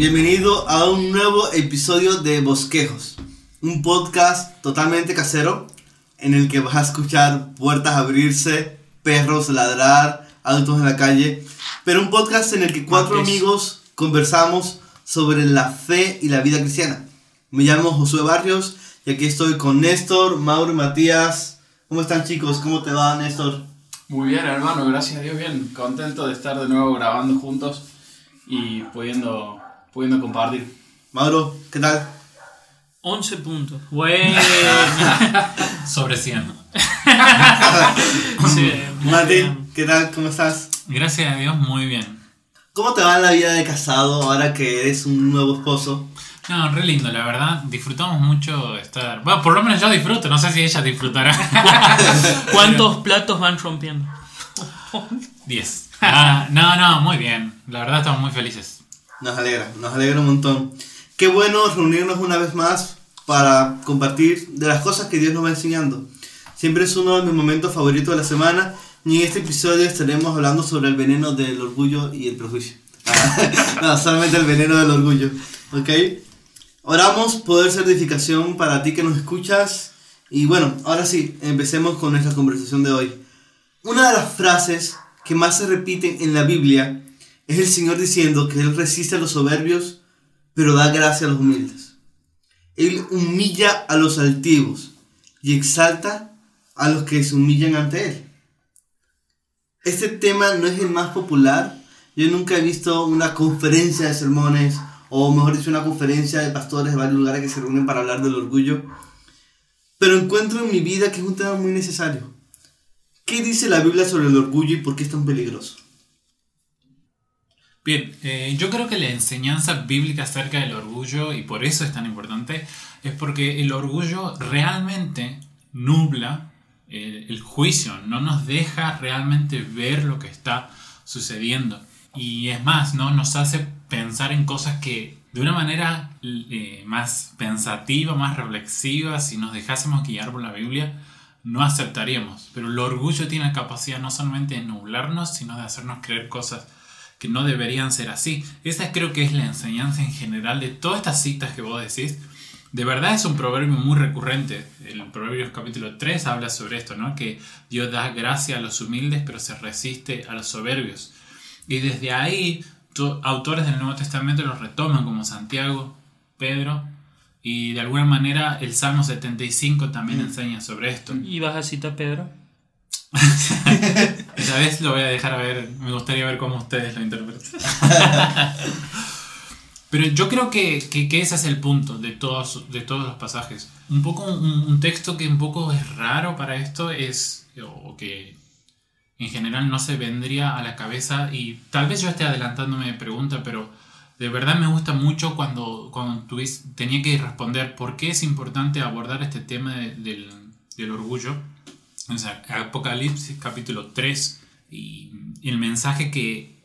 Bienvenido a un nuevo episodio de Bosquejos, un podcast totalmente casero en el que vas a escuchar puertas abrirse, perros ladrar, autos en la calle, pero un podcast en el que cuatro amigos conversamos sobre la fe y la vida cristiana. Me llamo Josué Barrios y aquí estoy con Néstor, Mauro y Matías. ¿Cómo están chicos? ¿Cómo te va Néstor? Muy bien, hermano, gracias a Dios, bien. Contento de estar de nuevo grabando juntos y pudiendo, pudiendo compartir. Mauro, ¿qué tal? 11 puntos. Bueno. Sobre 100. sí, muy Mati, bien. ¿qué tal? ¿Cómo estás? Gracias a Dios, muy bien. ¿Cómo te va en la vida de casado ahora que eres un nuevo esposo? No, re lindo, la verdad. Disfrutamos mucho estar. Bueno, por lo menos yo disfruto, no sé si ella disfrutará. ¿Cuántos platos van rompiendo? 10. Ah, no, no, muy bien. La verdad estamos muy felices. Nos alegra, nos alegra un montón. Qué bueno reunirnos una vez más para compartir de las cosas que Dios nos va enseñando. Siempre es uno de mis momentos favoritos de la semana y en este episodio estaremos hablando sobre el veneno del orgullo y el prejuicio. no, solamente el veneno del orgullo. ¿Ok? Oramos poder ser edificación para ti que nos escuchas. Y bueno, ahora sí, empecemos con nuestra conversación de hoy. Una de las frases que más se repiten en la Biblia es el Señor diciendo que Él resiste a los soberbios, pero da gracia a los humildes. Él humilla a los altivos y exalta a los que se humillan ante Él. Este tema no es el más popular. Yo nunca he visto una conferencia de sermones, o mejor dicho, una conferencia de pastores de varios lugares que se reúnen para hablar del orgullo. Pero encuentro en mi vida que es un tema muy necesario. ¿Qué dice la Biblia sobre el orgullo y por qué es tan peligroso? Bien, eh, yo creo que la enseñanza bíblica acerca del orgullo, y por eso es tan importante, es porque el orgullo realmente nubla eh, el juicio, no nos deja realmente ver lo que está sucediendo. Y es más, ¿no? nos hace pensar en cosas que de una manera eh, más pensativa, más reflexiva, si nos dejásemos guiar por la Biblia, no aceptaríamos. Pero el orgullo tiene la capacidad no solamente de nublarnos, sino de hacernos creer cosas que no deberían ser así. Esa creo que es la enseñanza en general de todas estas citas que vos decís. De verdad es un proverbio muy recurrente. El Proverbios capítulo 3 habla sobre esto, ¿no? Que Dios da gracia a los humildes, pero se resiste a los soberbios. Y desde ahí, to- autores del Nuevo Testamento los retoman, como Santiago, Pedro, y de alguna manera el Salmo 75 también enseña sobre esto. ¿Y vas a citar Pedro? Esa vez lo voy a dejar a ver, me gustaría ver cómo ustedes lo interpretan. Pero yo creo que, que- que ese es el punto de todos, de todos los pasajes. Un poco un, un texto que un poco es raro para esto es, o que en general no se vendría a la cabeza, y tal vez yo esté adelantándome de pregunta, pero de verdad me gusta mucho cuando, cuando tuvis- tenía que responder por qué es importante abordar este tema de- del, del orgullo. Apocalipsis capítulo 3 y el mensaje que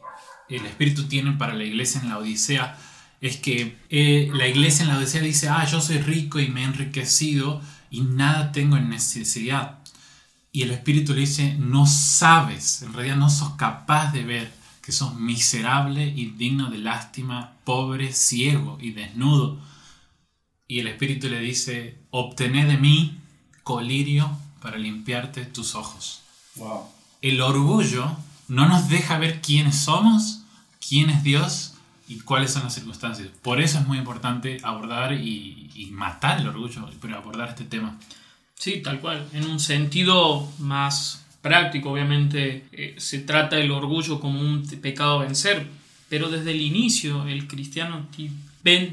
el Espíritu tiene para la iglesia en la Odisea es que eh, la iglesia en la Odisea dice, ah, yo soy rico y me he enriquecido y nada tengo en necesidad. Y el Espíritu le dice, no sabes, en realidad no sos capaz de ver que sos miserable y digno de lástima, pobre, ciego y desnudo. Y el Espíritu le dice, obtené de mí colirio para limpiarte tus ojos. Wow. El orgullo no nos deja ver quiénes somos, quién es Dios y cuáles son las circunstancias. Por eso es muy importante abordar y, y matar el orgullo, pero abordar este tema. Sí, tal cual. En un sentido más práctico, obviamente, eh, se trata el orgullo como un pecado a vencer. Pero desde el inicio, el cristiano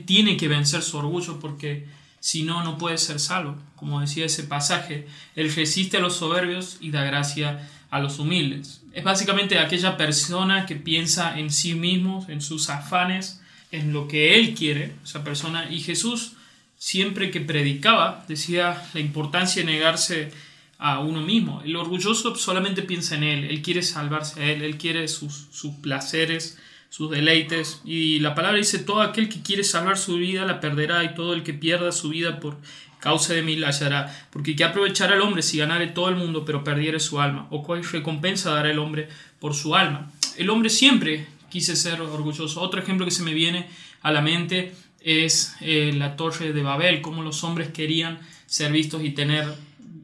tiene que vencer su orgullo porque si no, no puede ser salvo. Como decía ese pasaje, Él resiste a los soberbios y da gracia a los humildes. Es básicamente aquella persona que piensa en sí mismo, en sus afanes, en lo que Él quiere, esa persona. Y Jesús siempre que predicaba, decía la importancia de negarse a uno mismo. El orgulloso solamente piensa en él, él quiere salvarse a él, él quiere sus, sus placeres, sus deleites. Y la palabra dice, todo aquel que quiere salvar su vida la perderá y todo el que pierda su vida por causa de mí la hallará. Porque ¿qué aprovechará el hombre si ganare todo el mundo pero perdiere su alma? ¿O cuál recompensa dará el hombre por su alma? El hombre siempre quise ser orgulloso. Otro ejemplo que se me viene a la mente es eh, la torre de Babel, cómo los hombres querían ser vistos y tener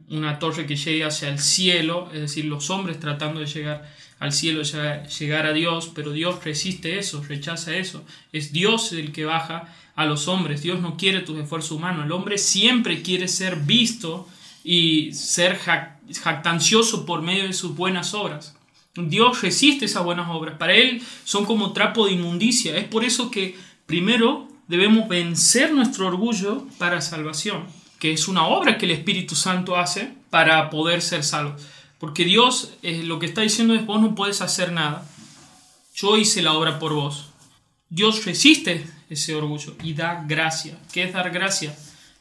una torre que llegue hacia el cielo, es decir, los hombres tratando de llegar al cielo, llegar a Dios, pero Dios resiste eso, rechaza eso. Es Dios el que baja a los hombres, Dios no quiere tus esfuerzos humanos, el hombre siempre quiere ser visto y ser jactancioso por medio de sus buenas obras. Dios resiste esas buenas obras, para Él son como trapo de inmundicia, es por eso que primero debemos vencer nuestro orgullo para salvación que es una obra que el Espíritu Santo hace para poder ser salvo. Porque Dios eh, lo que está diciendo es, vos no puedes hacer nada. Yo hice la obra por vos. Dios resiste ese orgullo y da gracia. ¿Qué es dar gracia?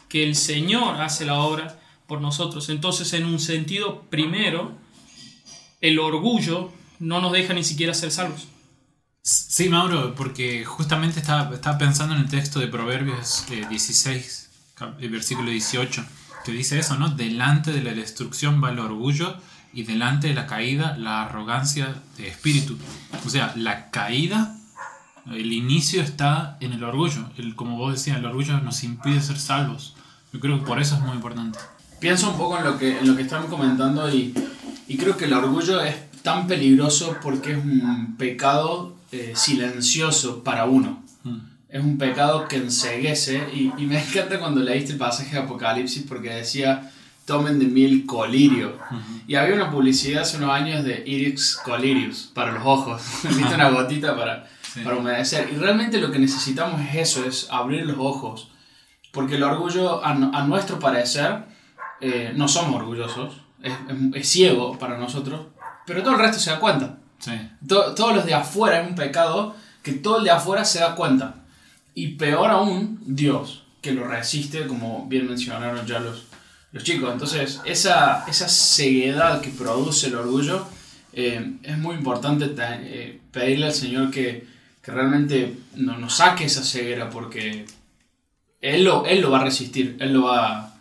Que el Señor hace la obra por nosotros. Entonces, en un sentido, primero, el orgullo no nos deja ni siquiera ser salvos. Sí, Mauro, porque justamente estaba, estaba pensando en el texto de Proverbios 16, el versículo 18, que dice eso, ¿no? Delante de la destrucción va el orgullo y delante de la caída la arrogancia de espíritu. O sea, la caída, el inicio está en el orgullo. El, como vos decías, el orgullo nos impide ser salvos. Yo creo que por eso es muy importante. Pienso un poco en lo que, en lo que están comentando y, y creo que el orgullo es tan peligroso porque es un pecado eh, silencioso para uno. Mm es un pecado que enseguece y, y, me encanta cuando leíste el pasaje de Apocalipsis porque decía tomen de mí el colirio y había una publicidad hace unos años de Iris Colirius para los ojos. Viste una gotita para, para humedecer. Y realmente lo que necesitamos es eso es abrir los ojos. Porque el orgullo a, a nuestro parecer eh, no somos orgullosos. Es, es, ciego para nosotros pero todo el resto se da cuenta. Sí. todos los de afuera es un pecado que todo el de afuera se da cuenta. Y peor aún, Dios, que lo resiste, como bien mencionaron ya los, los chicos. Entonces, esa, esa ceguedad que produce el orgullo, eh, es muy importante eh, pedirle al Señor que, que realmente no, nos saque esa ceguera, porque Él lo, él lo va a resistir, Él lo va,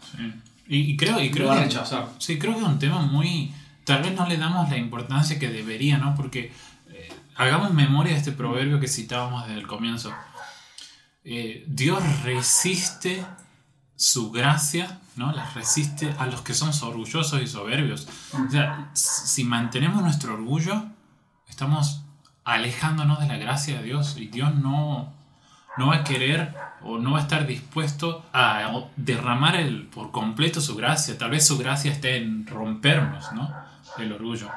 y, creo, y creo a rechazar. Sí, creo que es un tema muy... Tal vez no le damos la importancia que debería, ¿no? Porque eh, hagamos memoria de este proverbio que citábamos desde el comienzo. Dios resiste su gracia, ¿no? Las resiste a los que son orgullosos y soberbios. O sea, si mantenemos nuestro orgullo, estamos alejándonos de la gracia de Dios y Dios no, no va a querer o no va a estar dispuesto a derramar el, por completo su gracia. Tal vez su gracia esté en rompernos, ¿no? El orgullo.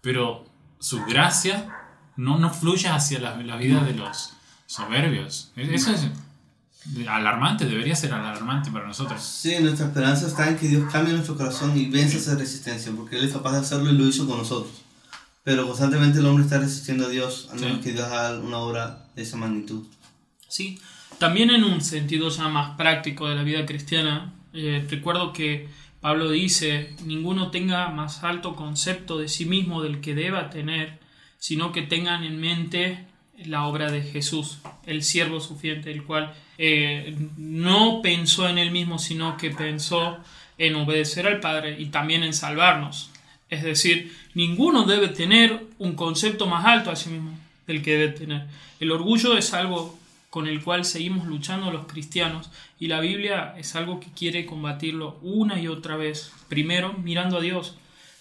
Pero su gracia no, no fluye hacia la, la vida de los soberbios. Eso es alarmante, debería ser alarmante para nosotros. Sí, nuestra esperanza está en que Dios cambie nuestro corazón y vence esa resistencia, porque Él es capaz de hacerlo y lo hizo con nosotros. Pero constantemente el hombre está resistiendo a Dios, a menos que Dios haga una obra de esa magnitud. Sí, también en un sentido ya más práctico de la vida cristiana, eh, recuerdo que Pablo dice, ninguno tenga más alto concepto de sí mismo del que deba tener, sino que tengan en mente la obra de Jesús, el siervo sufriente, el cual eh, no pensó en él mismo, sino que pensó en obedecer al Padre y también en salvarnos. Es decir, ninguno debe tener un concepto más alto a sí mismo del que debe tener. El orgullo es algo con el cual seguimos luchando los cristianos y la Biblia es algo que quiere combatirlo una y otra vez. Primero mirando a Dios,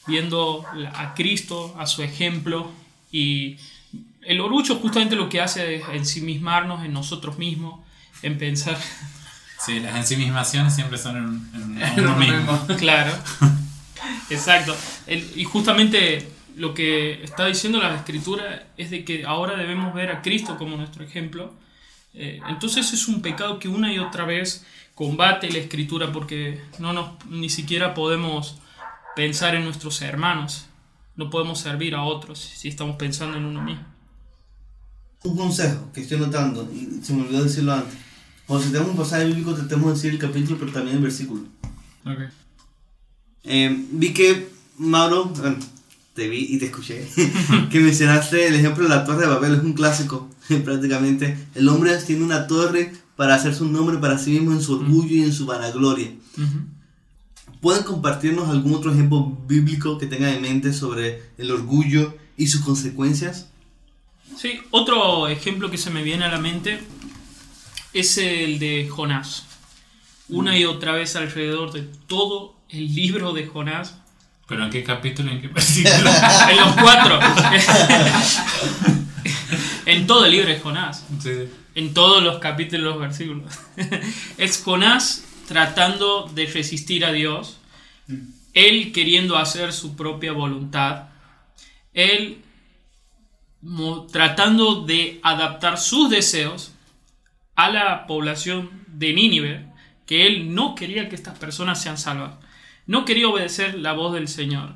viendo a Cristo, a su ejemplo y el orgullo justamente lo que hace es ensimismarnos en nosotros mismos, en pensar. Sí, las ensimismaciones siempre son en, en, uno mismo. Claro. Exacto. y justamente lo que está diciendo la escritura es de que ahora debemos ver a Cristo como nuestro ejemplo. Eh, entonces es un pecado que una y otra vez combate la escritura porque no nos, ni siquiera podemos pensar en nuestros hermanos. No podemos servir a otros si estamos pensando en uno mismo un consejo que estoy notando, y se me olvidó decirlo antes. Cuando tenemos un pasaje bíblico, tratemos de decir el capítulo, pero también el versículo. Okay. Eh, vi que, Mauro, bueno, te vi y te escuché, que mencionaste el ejemplo de la Torre de Babel, es un clásico, prácticamente. El hombre tiene una torre para hacerse un nombre para sí mismo en su orgullo y en su vanagloria. ¿Pueden compartirnos algún otro ejemplo bíblico que tengan en mente sobre el orgullo y sus consecuencias? Sí, otro ejemplo que se me viene a la mente es el de Jonás. Una y otra vez alrededor de todo el libro de Jonás. ¿Pero en qué capítulo? ¿En qué versículo? en los cuatro. en todo el libro de Jonás. Sí. En todos los capítulos, los versículos. es Jonás tratando de resistir a Dios. Él queriendo hacer su propia voluntad. Él tratando de adaptar sus deseos a la población de Nínive, que él no quería que estas personas sean salvas. No quería obedecer la voz del Señor.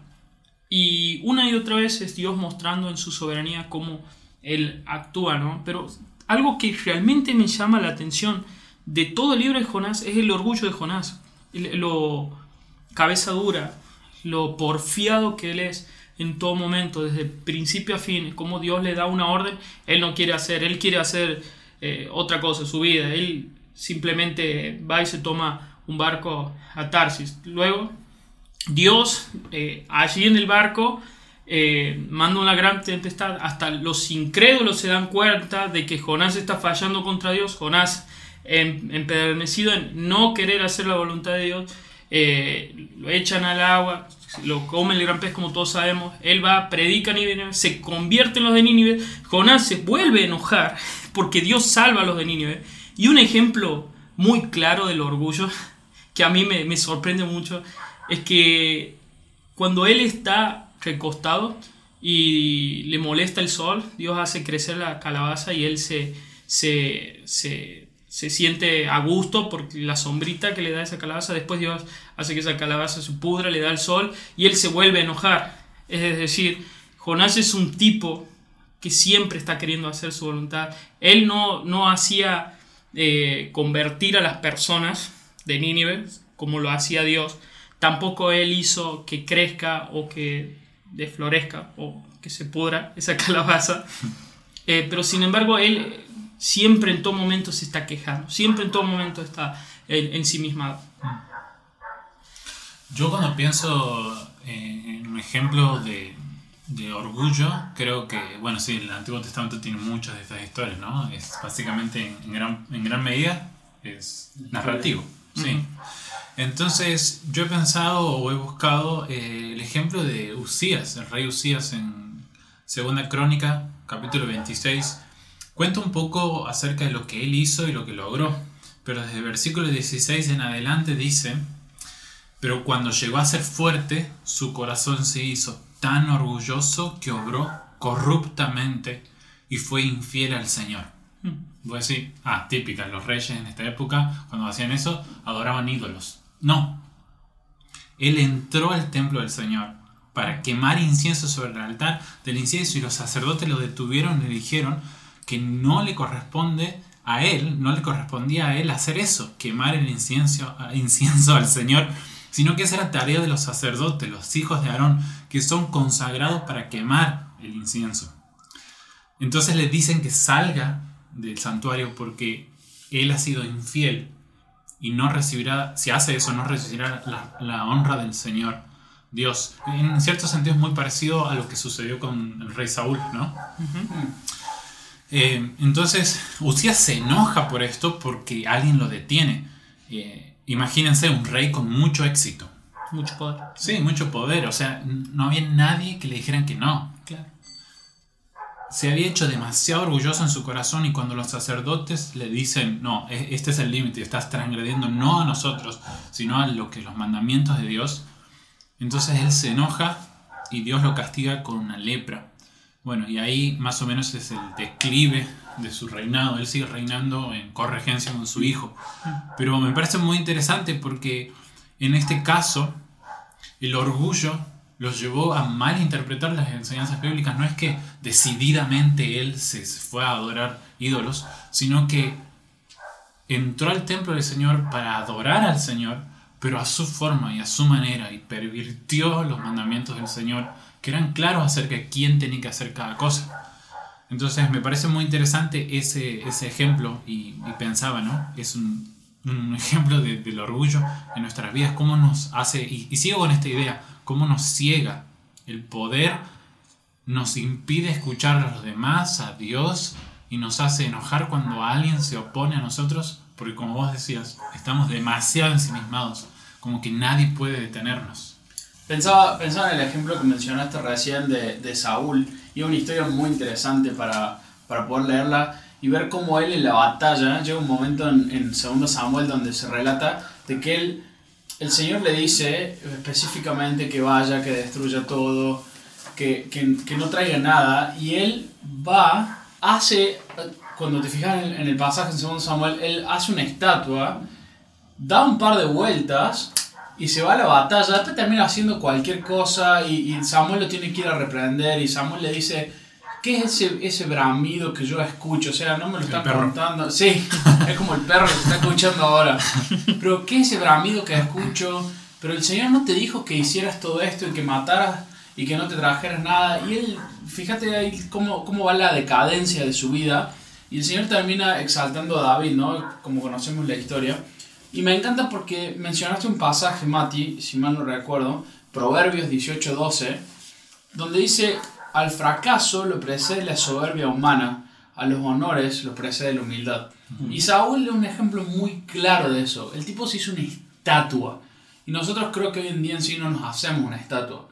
Y una y otra vez es Dios mostrando en su soberanía cómo Él actúa, ¿no? Pero algo que realmente me llama la atención de todo el libro de Jonás es el orgullo de Jonás. Lo cabeza dura, lo porfiado que Él es en todo momento, desde principio a fin, como Dios le da una orden, Él no quiere hacer, Él quiere hacer eh, otra cosa su vida, Él simplemente va y se toma un barco a Tarsis. Luego Dios, eh, allí en el barco, eh, manda una gran tempestad. Hasta los incrédulos se dan cuenta de que Jonás está fallando contra Dios. Jonás, em- empedernecido en no querer hacer la voluntad de Dios, eh, lo echan al agua, lo come el gran pez, como todos sabemos. Él va, predica a se convierte en los de Nínive. Jonás se vuelve a enojar porque Dios salva a los de Nínive. Y un ejemplo muy claro del orgullo, que a mí me, me sorprende mucho, es que cuando él está recostado y le molesta el sol, Dios hace crecer la calabaza y él se, se, se, se siente a gusto por la sombrita que le da esa calabaza. Después Dios hace que esa calabaza se pudra, le da el sol y él se vuelve a enojar. Es decir, Jonás es un tipo que siempre está queriendo hacer su voluntad. Él no, no hacía eh, convertir a las personas de Nínive como lo hacía Dios. Tampoco él hizo que crezca o que desflorezca o que se pudra esa calabaza. Eh, pero sin embargo, él siempre en todo momento se está quejando. Siempre en todo momento está en, ensimismado. Yo cuando pienso eh, en un ejemplo de, de orgullo, creo que, bueno, sí, el Antiguo Testamento tiene muchas de estas historias, ¿no? Es básicamente en, en gran, en gran medida es narrativo, sí. Entonces yo he pensado o he buscado eh, el ejemplo de Usías, el rey Usías en Segunda Crónica, capítulo 26. Cuenta un poco acerca de lo que él hizo y lo que logró, pero desde el versículo 16 en adelante dice... Pero cuando llegó a ser fuerte, su corazón se hizo tan orgulloso que obró corruptamente y fue infiel al Señor. Voy a decir, ah, típica, los reyes en esta época, cuando hacían eso, adoraban ídolos. No. Él entró al templo del Señor para quemar incienso sobre el altar del incienso y los sacerdotes lo detuvieron y le dijeron que no le corresponde a él, no le correspondía a él hacer eso, quemar el incienso, incienso al Señor, sino que esa era tarea de los sacerdotes, los hijos de Aarón, que son consagrados para quemar el incienso. Entonces le dicen que salga del santuario porque él ha sido infiel y no recibirá, si hace eso, no recibirá la, la honra del Señor Dios. En cierto sentido es muy parecido a lo que sucedió con el rey Saúl, ¿no? Eh, entonces, Usías se enoja por esto porque alguien lo detiene. Eh, imagínense un rey con mucho éxito. Mucho poder. Sí, mucho poder. O sea, no había nadie que le dijeran que no. Claro. Se había hecho demasiado orgulloso en su corazón y cuando los sacerdotes le dicen, no, e- este es el límite, estás transgrediendo no a nosotros, sino a lo que los mandamientos de Dios, entonces él se enoja y Dios lo castiga con una lepra. Bueno, y ahí más o menos es el declive de su reinado. Él sigue reinando en corregencia con su hijo. Pero me parece muy interesante porque en este caso el orgullo los llevó a malinterpretar las enseñanzas bíblicas. No es que decididamente él se fue a adorar ídolos, sino que entró al templo del Señor para adorar al Señor, pero a su forma y a su manera, y pervirtió los mandamientos del Señor, que eran claros acerca de quién tenía que hacer cada cosa. Entonces me parece muy interesante ese, ese ejemplo y, y pensaba, ¿no? Es un, ejemplo de- del orgullo en nuestras vidas, cómo nos hace, y, y sigo con esta idea, cómo nos ciega el poder, nos impide escuchar a los demás, a Dios, y nos hace enojar cuando alguien se opone a nosotros, porque como vos decías, estamos demasiado ensimismados, como que nadie puede detenernos. Pensaba, en el ejemplo que mencionaste recién de, de Saúl, y una historia muy interesante para, para poder leerla y ver cómo él en la batalla, llega un momento en, en 2 Samuel donde se relata de que él, el Señor le dice específicamente que vaya, que destruya todo, que, que, que no traiga nada, y él va, hace, cuando te fijas en, en el pasaje en 2 Samuel, él hace una estatua, da un par de vueltas y se va a la batalla, después termina haciendo cualquier cosa y, y Samuel lo tiene que ir a reprender y Samuel le dice, ¿qué es ese, ese bramido que yo escucho? O sea, no me lo están contando. Sí, es como el perro que se está escuchando ahora. Pero ¿qué es ese bramido que escucho? Pero el Señor no te dijo que hicieras todo esto y que mataras y que no te trajeras nada. Y él, fíjate ahí cómo, cómo va la decadencia de su vida. Y el Señor termina exaltando a David, ¿no? Como conocemos la historia. Y me encanta porque mencionaste un pasaje, Mati, si mal no recuerdo, Proverbios 18:12, donde dice, al fracaso lo precede la soberbia humana, a los honores lo precede la humildad. Y Saúl es un ejemplo muy claro de eso. El tipo se hizo una estatua. Y nosotros creo que hoy en día en sí no nos hacemos una estatua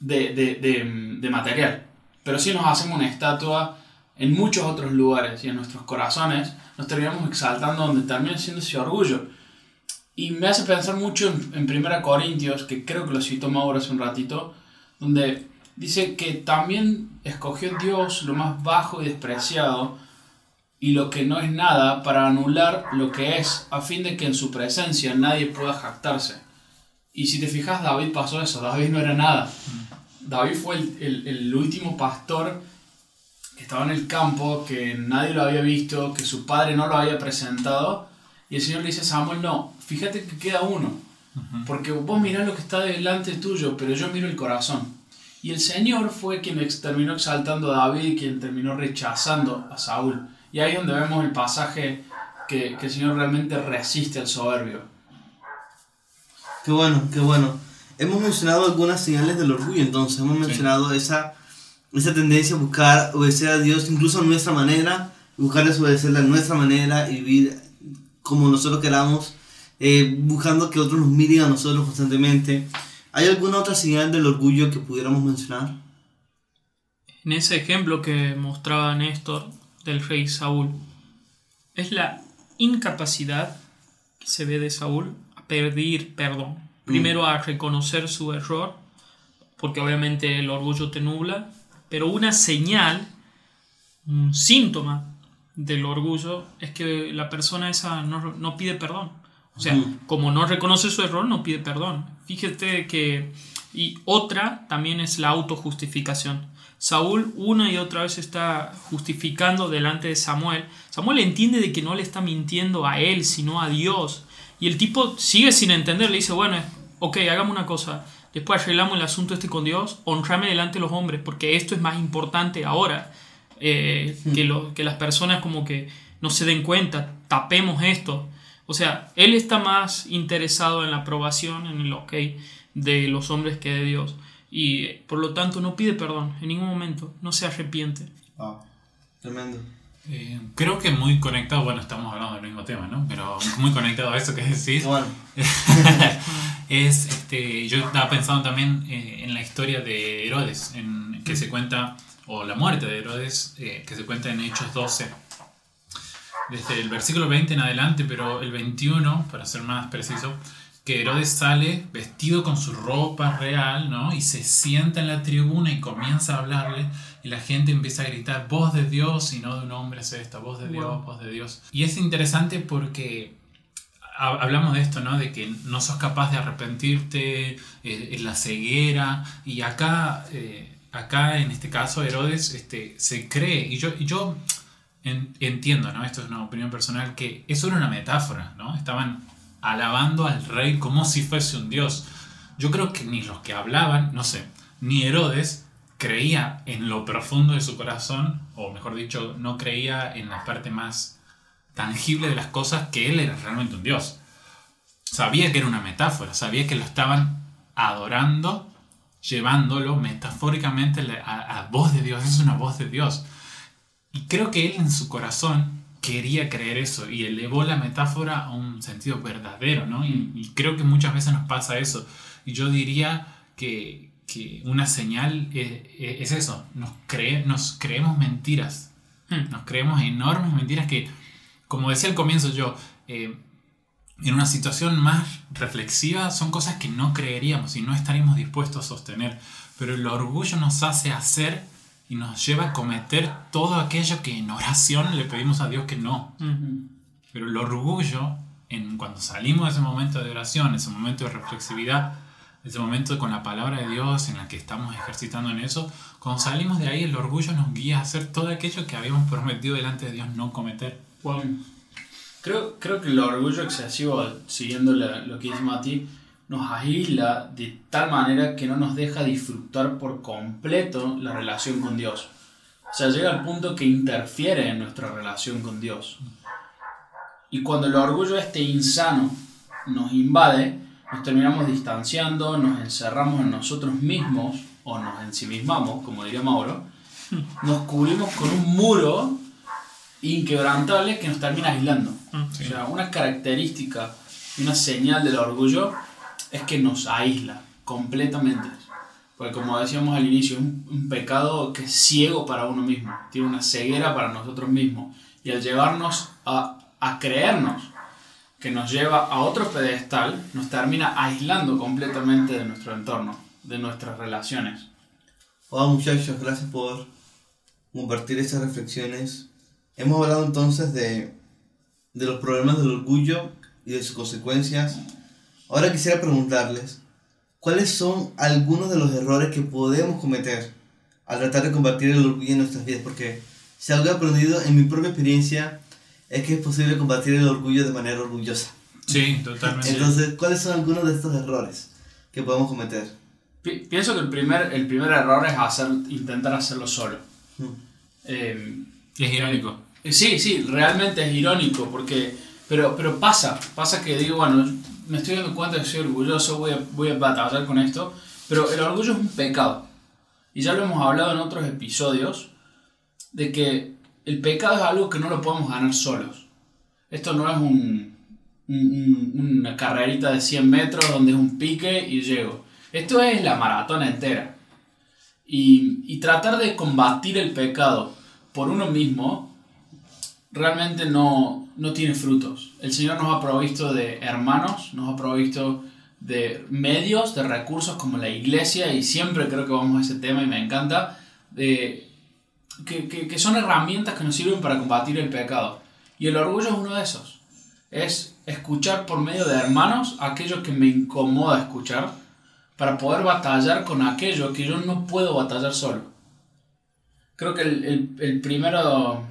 de, de, de, de material. Pero sí nos hacemos una estatua en muchos otros lugares y en nuestros corazones nos terminamos exaltando donde termina siendo ese orgullo. Y me hace pensar mucho en, en 1 Corintios, que creo que lo citó Mauro hace un ratito, donde dice que también escogió Dios lo más bajo y despreciado y lo que no es nada para anular lo que es, a fin de que en su presencia nadie pueda jactarse. Y si te fijas, David pasó eso, David no era nada. David fue el, el- el último pastor que estaba en el campo, que nadie lo había visto, que su padre no lo había presentado. Y el Señor le dice a Samuel, no, fíjate que queda uno. Porque vos mirás lo que está delante tuyo, pero yo miro el corazón. Y el Señor fue quien terminó exaltando a David y quien terminó rechazando a Saúl. Y ahí es donde vemos el pasaje que, que el Señor realmente resiste al soberbio. Qué bueno, qué bueno. Hemos mencionado algunas señales del orgullo, entonces hemos mencionado esa, esa tendencia a buscar obedecer a Dios incluso a nuestra manera, buscar desobedecerle a nuestra manera y vivir como nosotros queramos, eh, buscando que otros nos miren a nosotros constantemente. ¿Hay alguna otra señal del orgullo que pudiéramos mencionar? En ese ejemplo que mostraba Néstor del rey Saúl, es la incapacidad que se ve de Saúl a pedir perdón. Primero a reconocer su error, porque obviamente el orgullo te nubla, pero una señal, un síntoma del orgullo es que la persona esa no, no pide perdón. O sea, como no reconoce su error, no pide perdón. Fíjate que... Y otra también es la autojustificación. Saúl una y otra vez está justificando delante de Samuel. Samuel entiende de que no le está mintiendo a él, sino a Dios. Y el tipo sigue sin entender, le dice, bueno, ok, hagamos una cosa. Después arreglamos el asunto este con Dios, honrame delante de los hombres, porque esto es más importante ahora. eh, que, lo- que las personas como que no se den cuenta, tapemos esto. O sea, él está más interesado en la aprobación, en el ok de los hombres que de Dios. Y por lo tanto no pide perdón en ningún momento, no se arrepiente. Wow, tremendo. Eh, creo que muy conectado, bueno, estamos hablando del mismo tema, ¿no? Pero muy conectado a eso que decís. Bueno, es, este, yo estaba pensando también eh, en la historia de Herodes, en, que se cuenta, o la muerte de Herodes, eh, que se cuenta en Hechos 12. Desde el versículo 20 en adelante, pero el 21, para ser más preciso, que Herodes sale vestido con su ropa real, ¿no? Y se sienta en la tribuna y comienza a hablarle y la gente empieza a gritar, voz de Dios y no de un hombre es esta, voz de Dios, voz de Dios. Y es interesante porque hablamos de esto, ¿no? De que no sos capaz de arrepentirte, eh, la ceguera, y acá, eh, acá en este caso Herodes este, se cree, y yo, yo en- entiendo, ¿no? Esto es una opinión personal, que eso era una metáfora, ¿no? Estaban alabando al rey como si fuese un dios. Yo creo que ni los que hablaban, no sé, ni Herodes creía en lo profundo de su corazón, o mejor dicho, no creía en la parte más tangible de las cosas que él era realmente un dios. Sabía que era una metáfora, sabía que lo estaban adorando, llevándolo metafóricamente a, a voz de Dios, es una voz de Dios. y creo que él en su corazón quería creer eso y elevó la metáfora a un sentido verdadero, ¿no? Y, creo que muchas veces nos pasa eso. Y yo diría que, que una señal es, es, eso, nos, cree, nos creemos mentiras, hmm. nos creemos enormes mentiras que, como decía al comienzo yo, eh, en una situación más reflexiva son cosas que no creeríamos y no estaríamos dispuestos a sostener, pero el orgullo nos hace hacer y nos lleva a cometer todo aquello que en oración le pedimos a Dios que no. Pero el orgullo, en, cuando salimos de ese momento de oración, ese momento de reflexividad, ese momento con la palabra de Dios en la que estamos ejercitando en eso, cuando salimos de ahí el orgullo nos guía a hacer todo aquello que habíamos prometido delante de Dios no cometer. Creo, creo que el orgullo excesivo, siguiendo lo que dice Mati, nos aísla de tal manera que no nos deja disfrutar por completo la relación con Dios. O sea, llega al punto que interfiere en nuestra relación con Dios. Y cuando el orgullo este insano nos invade, nos terminamos distanciando, nos encerramos en nosotros mismos o nos ensimismamos, como diría Mauro, nos cubrimos con un muro inquebrantable que nos termina aislando. Mm, o sea, una característica, una señal del orgullo es que nos aísla completamente. Porque como decíamos al inicio, es un, pecado que es ciego para uno mismo, tiene una ceguera para nosotros mismos. Y al llevarnos a, a creernos que nos lleva a otro pedestal, nos termina aislando completamente de nuestro entorno, de nuestras relaciones. Hola muchachos, gracias por compartir estas reflexiones. Hemos hablado entonces de, de los problemas del orgullo y de sus consecuencias Ahora quisiera preguntarles, ¿cuáles son algunos de los errores que podemos cometer al tratar de combatir el orgullo en nuestras vidas? Porque si algo he aprendido en mi propia experiencia es que es posible combatir el orgullo de manera orgullosa. Sí, totalmente. Entonces, ¿cuáles son algunos de estos errores que podemos cometer? pienso que el primer, el primer error es hacer, intentar hacerlo solo. Mm. Eh, es irónico. Sí, sí, realmente es irónico, porque, pero, pero pasa, pasa que digo, bueno, me estoy dando cuenta de que soy orgulloso, voy a, voy a batallar con esto, pero el orgullo es un pecado. Y ya lo hemos hablado en otros episodios, de que el pecado es algo que no lo podemos ganar solos. Esto no es un, una carrerita de 100 metros donde es un pique y llego. Esto es la maratona entera. Y, y tratar de combatir el pecado por uno mismo realmente no, no tiene frutos. El Señor nos ha provisto de hermanos, nos ha provisto de medios, de recursos como la iglesia, y siempre creo que vamos a ese tema y me encanta, de, que, que, son herramientas que nos sirven para combatir el pecado. Y el orgullo es uno de esos. Es escuchar por medio de hermanos aquello que me incomoda escuchar para poder batallar con aquello que yo no puedo batallar solo. Creo que el, el, el primero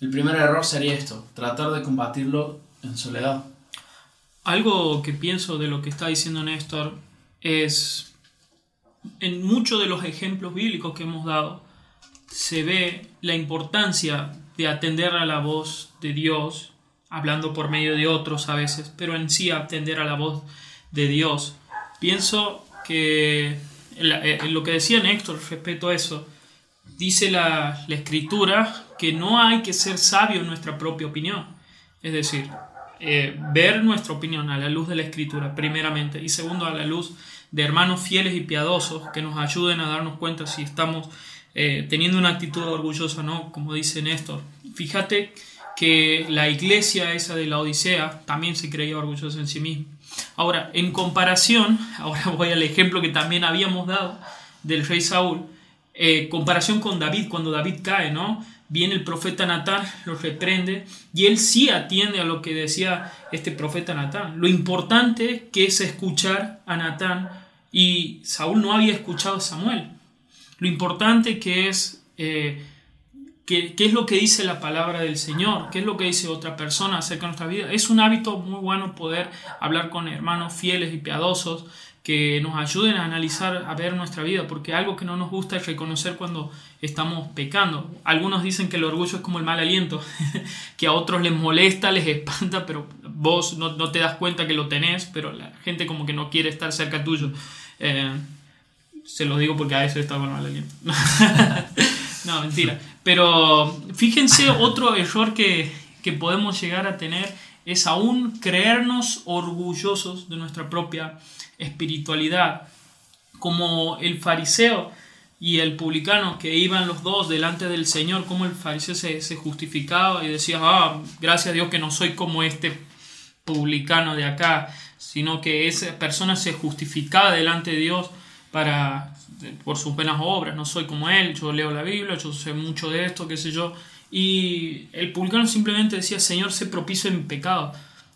el primer error sería esto, tratar de combatirlo en soledad. Algo que pienso de lo que está diciendo Néstor es, en muchos de los ejemplos bíblicos que hemos dado, se ve la importancia de atender a la voz de Dios, hablando por medio de otros a veces, pero en sí atender a la voz de Dios. Pienso que en lo que decía Néstor respecto a eso, dice la, la escritura que no hay que ser sabio en nuestra propia opinión. Es decir, eh, ver nuestra opinión a la luz de la escritura, primeramente, y segundo, a la luz de hermanos fieles y piadosos que nos ayuden a darnos cuenta si estamos eh, teniendo una actitud orgullosa no, como dice Néstor. Fíjate que la iglesia esa de la Odisea también se creía orgullosa en sí misma. Ahora, en comparación, ahora voy al ejemplo que también habíamos dado del rey Saúl, eh, comparación con David, cuando David cae, ¿no? viene el profeta Natán, lo reprende y él sí atiende a lo que decía este profeta Natán. Lo importante que es escuchar a Natán y Saúl no había escuchado a Samuel. Lo importante que es eh, qué es lo que dice la palabra del Señor, qué es lo que dice otra persona acerca de nuestra vida. Es un hábito muy bueno poder hablar con hermanos fieles y piadosos que nos ayuden a analizar, a ver nuestra vida, porque algo que no nos gusta es reconocer cuando estamos pecando. Algunos dicen que el orgullo es como el mal aliento, que a otros les molesta, les espanta, pero vos no, te das cuenta que lo tenés, pero la gente como que no quiere estar cerca tuyo. Eh, se lo digo porque a veces está con el mal aliento. no, mentira. Pero fíjense, otro error que, que podemos llegar a tener es aún creernos orgullosos de nuestra propia espiritualidad. Como el fariseo y el publicano que iban los dos delante del Señor, como el fariseo se, se justificaba y decía, ah, gracias a Dios que no soy como este publicano de acá, sino que esa persona se justificaba delante de Dios para por sus buenas obras, no soy como él, yo leo la Biblia, yo sé mucho de esto, qué sé yo. Y el publicano simplemente decía, Señor, sé propicio en pecado.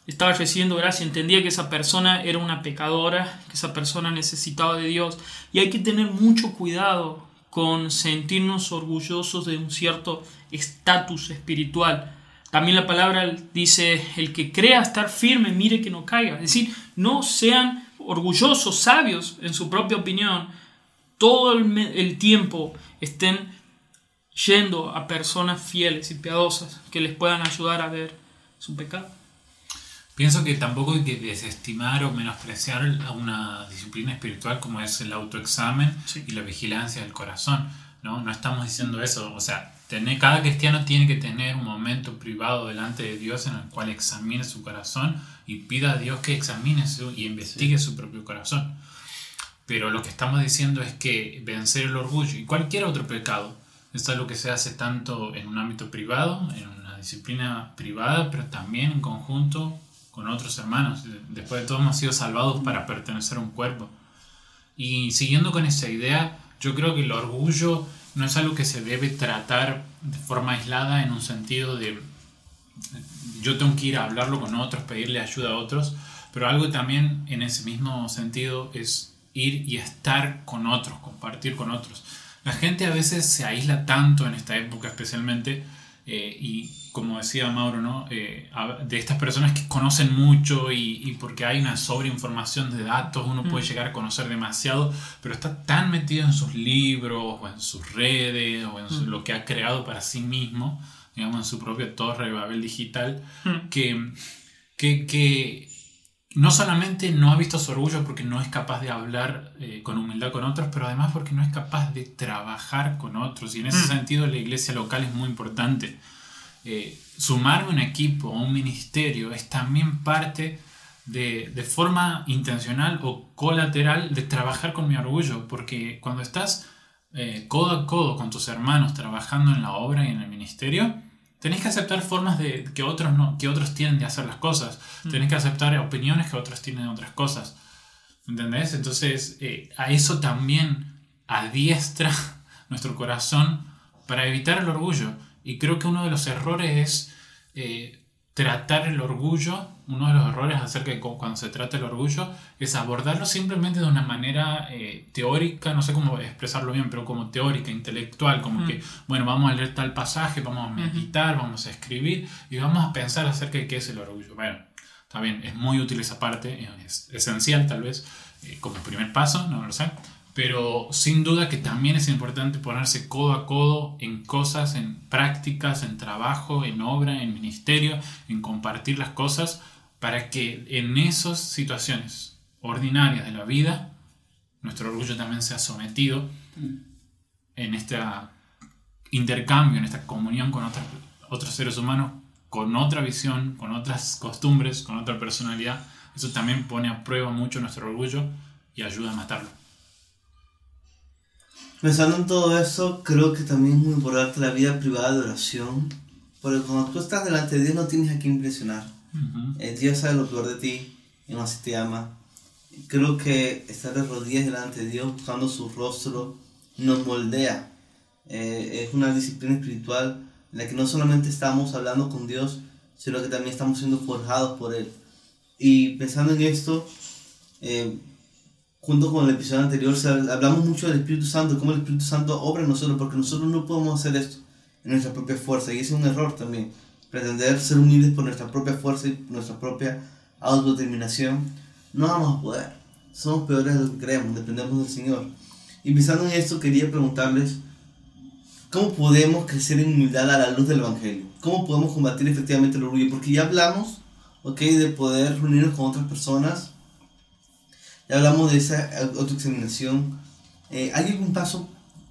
Estaba recibiendo gracia, entendía que esa persona era una pecadora, que esa persona necesitaba de Dios. Y hay que tener mucho cuidado con sentirnos orgullosos de un cierto estatus espiritual. También la palabra dice, el que crea estar firme, mire que no caiga. Es decir, no sean orgullosos, sabios en su propia opinión, todo el, tiempo estén yendo a personas fieles y piadosas que les puedan ayudar a ver su pecado. Pienso que tampoco hay que desestimar o menospreciar a una disciplina espiritual como es el autoexamen y la vigilancia del corazón. ¿no? no estamos diciendo eso. O sea, tener, cada cristiano tiene que tener un momento privado delante de Dios en el cual examine su corazón y pida a Dios que examine su, y investigue su propio corazón. Pero lo que estamos diciendo es que vencer el orgullo y cualquier otro pecado, esto es lo que se hace tanto en un ámbito privado, en una disciplina privada, pero también en conjunto con otros hermanos. Después de todo hemos sido salvados para pertenecer a un cuerpo. Y siguiendo con esa idea, yo creo que el orgullo no es algo que se debe tratar de forma aislada en un sentido de yo tengo que ir a hablarlo con otros, pedirle ayuda a otros, pero algo también en ese mismo sentido es ir y estar con otros, compartir con otros. La gente a veces se aísla tanto en esta época especialmente eh, y como decía Mauro, ¿no? Eh, de estas personas que conocen mucho y, porque hay una sobreinformación de datos, uno puede mm. llegar a conocer demasiado, pero está tan metido en sus libros o en sus redes o en mm. lo que ha creado para sí mismo, digamos, en su propia torre de Babel digital, mm. que, que, que no solamente no ha visto su orgullo porque no es capaz de hablar eh, con humildad con otros, pero además porque no es capaz de trabajar con otros. Y en ese sentido la iglesia local es muy importante. Eh, sumarme a un equipo, a un ministerio, es también parte de, de, forma intencional o colateral de trabajar con mi orgullo, porque cuando estás eh, codo a codo con tus hermanos trabajando en la obra y en el ministerio, Tenés que aceptar formas de, que, otros no, que otros tienen de hacer las cosas. Mm. Tenés que aceptar opiniones que otros tienen de otras cosas. ¿Entendés? Entonces, eh, a eso también adiestra nuestro corazón para evitar el orgullo. Y creo que uno de los errores es eh, tratar el orgullo, uno de los errores acerca de cuando se trata el orgullo, es abordarlo simplemente de una manera eh, teórica, no sé cómo expresarlo bien, pero como teórica, intelectual, como que, bueno, vamos a leer tal pasaje, vamos a meditar, vamos a escribir y vamos a pensar acerca de qué es el orgullo. Bueno, está bien, es muy útil esa parte, es esencial tal vez, eh, como primer paso, no lo sé pero sin duda que también es importante ponerse codo a codo en cosas, en prácticas, en trabajo, en obra, en ministerio, en compartir las cosas, para que en esas situaciones ordinarias de la vida, nuestro orgullo también sea sometido en este intercambio, en esta comunión con otros seres humanos, con otra visión, con otras costumbres, con otra personalidad. Eso también pone a prueba mucho nuestro orgullo y ayuda a matarlo. Pensando en todo eso, creo que también es muy importante la vida privada de oración. Porque cuando tú estás delante de Dios no tienes a qué impresionar. Eh, Dios sabe lo peor de ti y no así te ama. Creo que estar de rodillas delante de Dios buscando su rostro nos moldea. Eh, es una disciplina espiritual en la que no solamente estamos hablando con Dios, sino que también estamos siendo forjados por Él. Y pensando en esto, eh, junto con el episodio anterior, hablamos mucho del Espíritu Santo, cómo el Espíritu Santo obra en nosotros, porque nosotros no podemos hacer esto en nuestra propia fuerza, y es un error también. Pretender ser humildes por nuestra propia fuerza y nuestra propia autodeterminación, no vamos a poder. Somos peores de lo que creemos, dependemos del Señor. Y pensando en esto, quería preguntarles, ¿cómo podemos crecer en humildad a la luz del Evangelio? ¿Cómo podemos combatir efectivamente el orgullo? Porque ya hablamos, ok, de poder reunirnos con otras personas, ya hablamos de esa autoexaminación. Eh, ¿Hay algún paso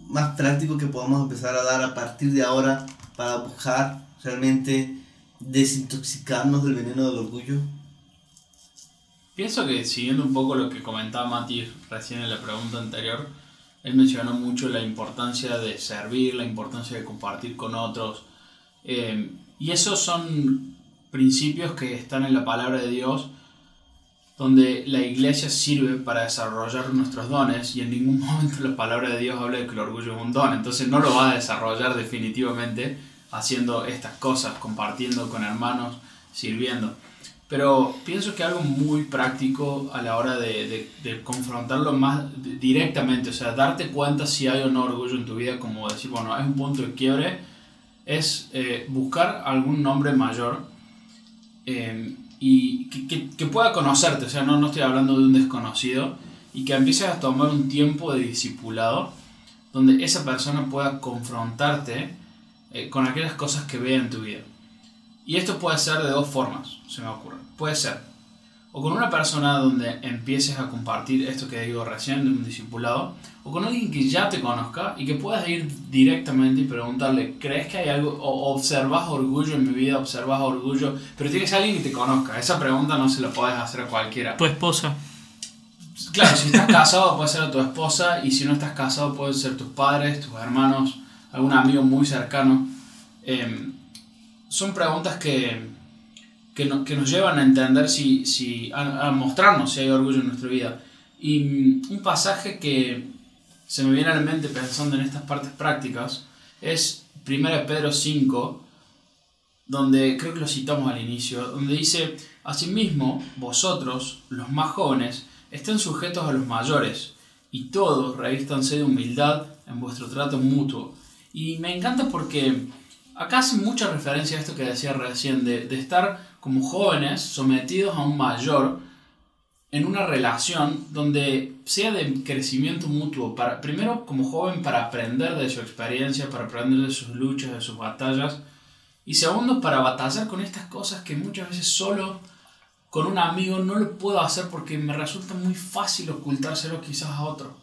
más práctico que podamos empezar a dar a partir de ahora para buscar realmente desintoxicarnos del veneno del orgullo? Pienso que siguiendo un poco lo que comentaba Mati recién en la pregunta anterior, él mencionó mucho la importancia de servir, la importancia de compartir con otros. Eh, y esos son principios que están en la palabra de Dios, donde la iglesia sirve para desarrollar nuestros dones y en ningún momento la palabra de Dios habla de que el orgullo es un don. Entonces no lo va a desarrollar definitivamente haciendo estas cosas, compartiendo con hermanos, sirviendo. Pero pienso que algo muy práctico a la hora de, confrontarlo más directamente, o sea, darte cuenta si hay o no orgullo en tu vida, como decir, bueno, hay un punto de quiebre, es eh, buscar algún nombre mayor eh, y que, pueda conocerte, o sea, no, no estoy hablando de un desconocido, y que empieces a tomar un tiempo de discipulado donde esa persona pueda confrontarte eh, con aquellas cosas que ve en tu vida. Y esto puede ser de dos formas, se me ocurre. Puede ser o con una persona donde empieces a compartir esto que digo recién de un discipulado, o con alguien que ya te conozca y que puedas ir directamente y preguntarle, ¿crees que hay algo, o observas orgullo en mi vida, observas orgullo, pero tienes que alguien que te conozca? Esa pregunta no se la puedes hacer a cualquiera. Tu esposa. Claro, si estás casado puede ser a tu esposa y si no estás casado pueden ser tus padres, tus hermanos, algún amigo muy cercano. Em, son preguntas que, que, nos llevan a entender si, si a, mostrarnos si hay orgullo en nuestra vida. Y mm, un pasaje que se me viene a la mente pensando en estas partes prácticas es 1 Pedro 5, donde creo que lo citamos al inicio, donde dice, Asimismo, vosotros, los más jóvenes, estén sujetos a los mayores, y todos revístanse de humildad en vuestro trato mutuo. Y me encanta porque acá hace mucha referencia a esto que decía recién, de, de estar como jóvenes sometidos a un mayor en una relación donde sea de crecimiento mutuo, para, primero como joven para aprender de su experiencia, para aprender de sus luchas, de sus batallas, y segundo para batallar con estas cosas que muchas veces solo con un amigo no lo puedo hacer porque me resulta muy fácil ocultárselo quizás a otro.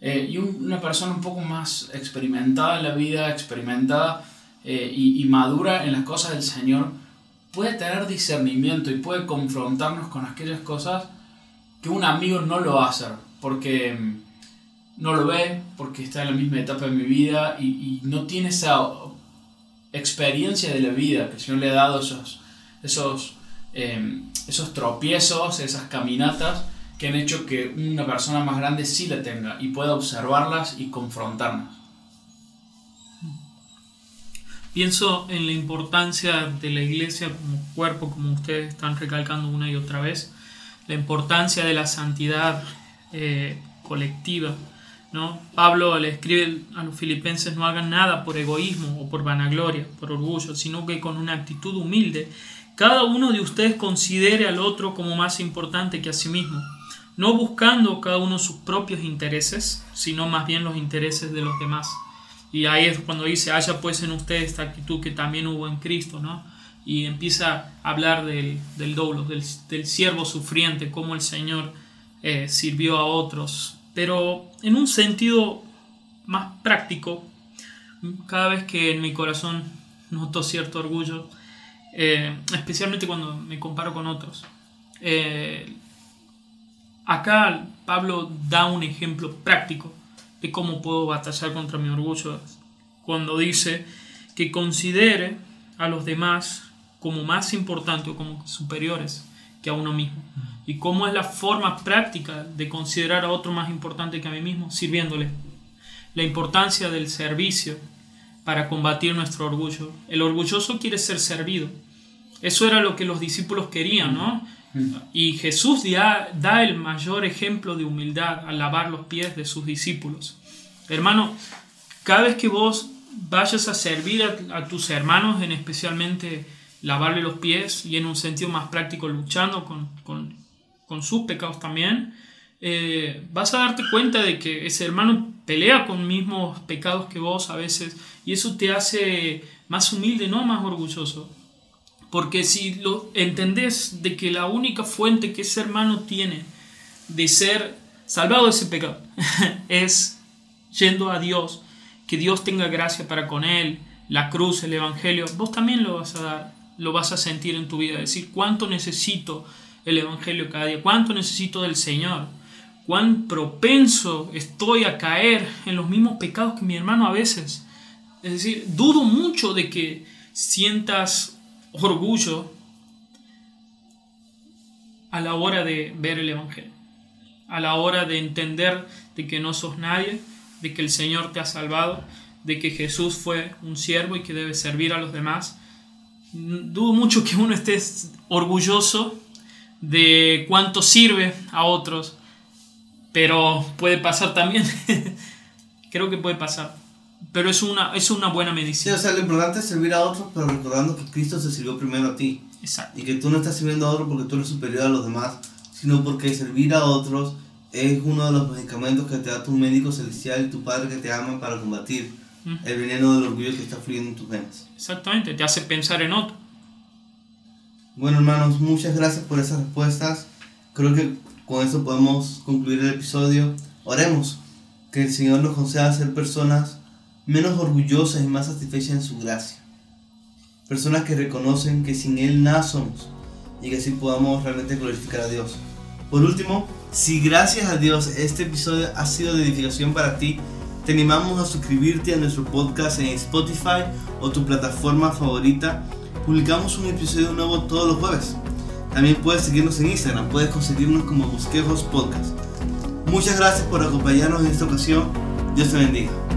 Eh, y una persona un poco más experimentada en la vida, experimentada eh, y, y madura en las cosas del Señor, puede tener discernimiento y puede confrontarnos con aquellas cosas que un amigo no lo va a hacer, porque mm, no lo ve, porque está en la misma etapa de mi vida y, no tiene esa experiencia de la vida que el Señor le ha dado esos, esos, em, esos tropiezos, esas caminatas que han hecho que una persona más grande sí la tenga y pueda observarlas y confrontarnos. Pienso en la importancia de la iglesia como cuerpo, como ustedes están recalcando una y otra vez, la importancia de la santidad eh, colectiva. ¿no? Pablo le escribe a los filipenses no hagan nada por egoísmo o por vanagloria, por orgullo, sino que con una actitud humilde cada uno de ustedes considere al otro como más importante que a sí mismo, no buscando cada uno sus propios intereses, sino más bien los intereses de los demás. Y ahí es cuando dice, haya pues en usted esta actitud que también hubo en Cristo, ¿no? Y empieza a hablar del, del del, del, siervo sufriente, cómo el Señor eh, sirvió a otros. Pero en un sentido más práctico, cada vez que en mi corazón noto cierto orgullo, eh, especialmente cuando me comparo con otros. Eh, acá Pablo da un ejemplo práctico de cómo puedo batallar contra mi orgullo cuando dice que considere a los demás como más importantes o como superiores que a uno mismo. Y cómo es la forma práctica de considerar a otro más importante que a mí mismo, sirviéndole. La importancia del servicio para combatir nuestro orgullo. El orgulloso quiere ser servido. Eso era lo que los discípulos querían, ¿no? Y Jesús da, el mayor ejemplo de humildad al lavar los pies de sus discípulos. Hermano, cada vez que vos vayas a servir a, tus hermanos, en especialmente lavarle los pies y en un sentido más práctico luchando con, sus pecados también, eh, vas a darte cuenta de que ese hermano pelea con mismos pecados que vos a veces y eso te hace más humilde, no más orgulloso. Porque si lo entendés de que la única fuente que ese hermano tiene de ser salvado de ese pecado es yendo a Dios que Dios tenga gracia para con él, la cruz, el Evangelio, vos también lo vas a dar, lo vas a sentir en tu vida, decir cuánto necesito el Evangelio cada día, cuánto necesito del Señor, cuán propenso estoy a caer en los mismos pecados que mi hermano a veces. Es decir, dudo mucho de que sientas orgullo a la hora de ver el Evangelio, a la hora de entender de que no sos nadie, de que el Señor te ha salvado, de que Jesús fue un siervo y que debe servir a los demás. Dudo mucho que uno esté orgulloso de cuánto sirve a otros, pero puede pasar también. Creo que puede pasar. Pero es una, es una buena medicina. Sí, o sea, lo importante es servir a otros, pero recordando que Cristo se sirvió primero a ti. Exacto. Y que tú no estás sirviendo a otros porque tú eres superior a los demás, sino porque servir a otros es uno de los medicamentos que te da tu médico celestial y tu Padre que te ama para combatir el veneno del orgullo que está fluyendo en tus venas. Exactamente, te hace pensar en otro. Bueno, hermanos, muchas gracias por esas respuestas. Creo que con eso podemos concluir el episodio. Oremos que el Señor nos conceda ser personas menos orgullosas y más satisfechas en su gracia. Personas que reconocen que sin Él nada somos y que así podamos realmente glorificar a Dios. Por último, si gracias a Dios este episodio ha sido de edificación para ti, te animamos a suscribirte a nuestro podcast en Spotify o tu plataforma favorita. Publicamos un episodio nuevo todos los jueves. También puedes seguirnos en Instagram, puedes conseguirnos como Bosquejos Podcast. Muchas gracias por acompañarnos en esta ocasión. Dios te bendiga.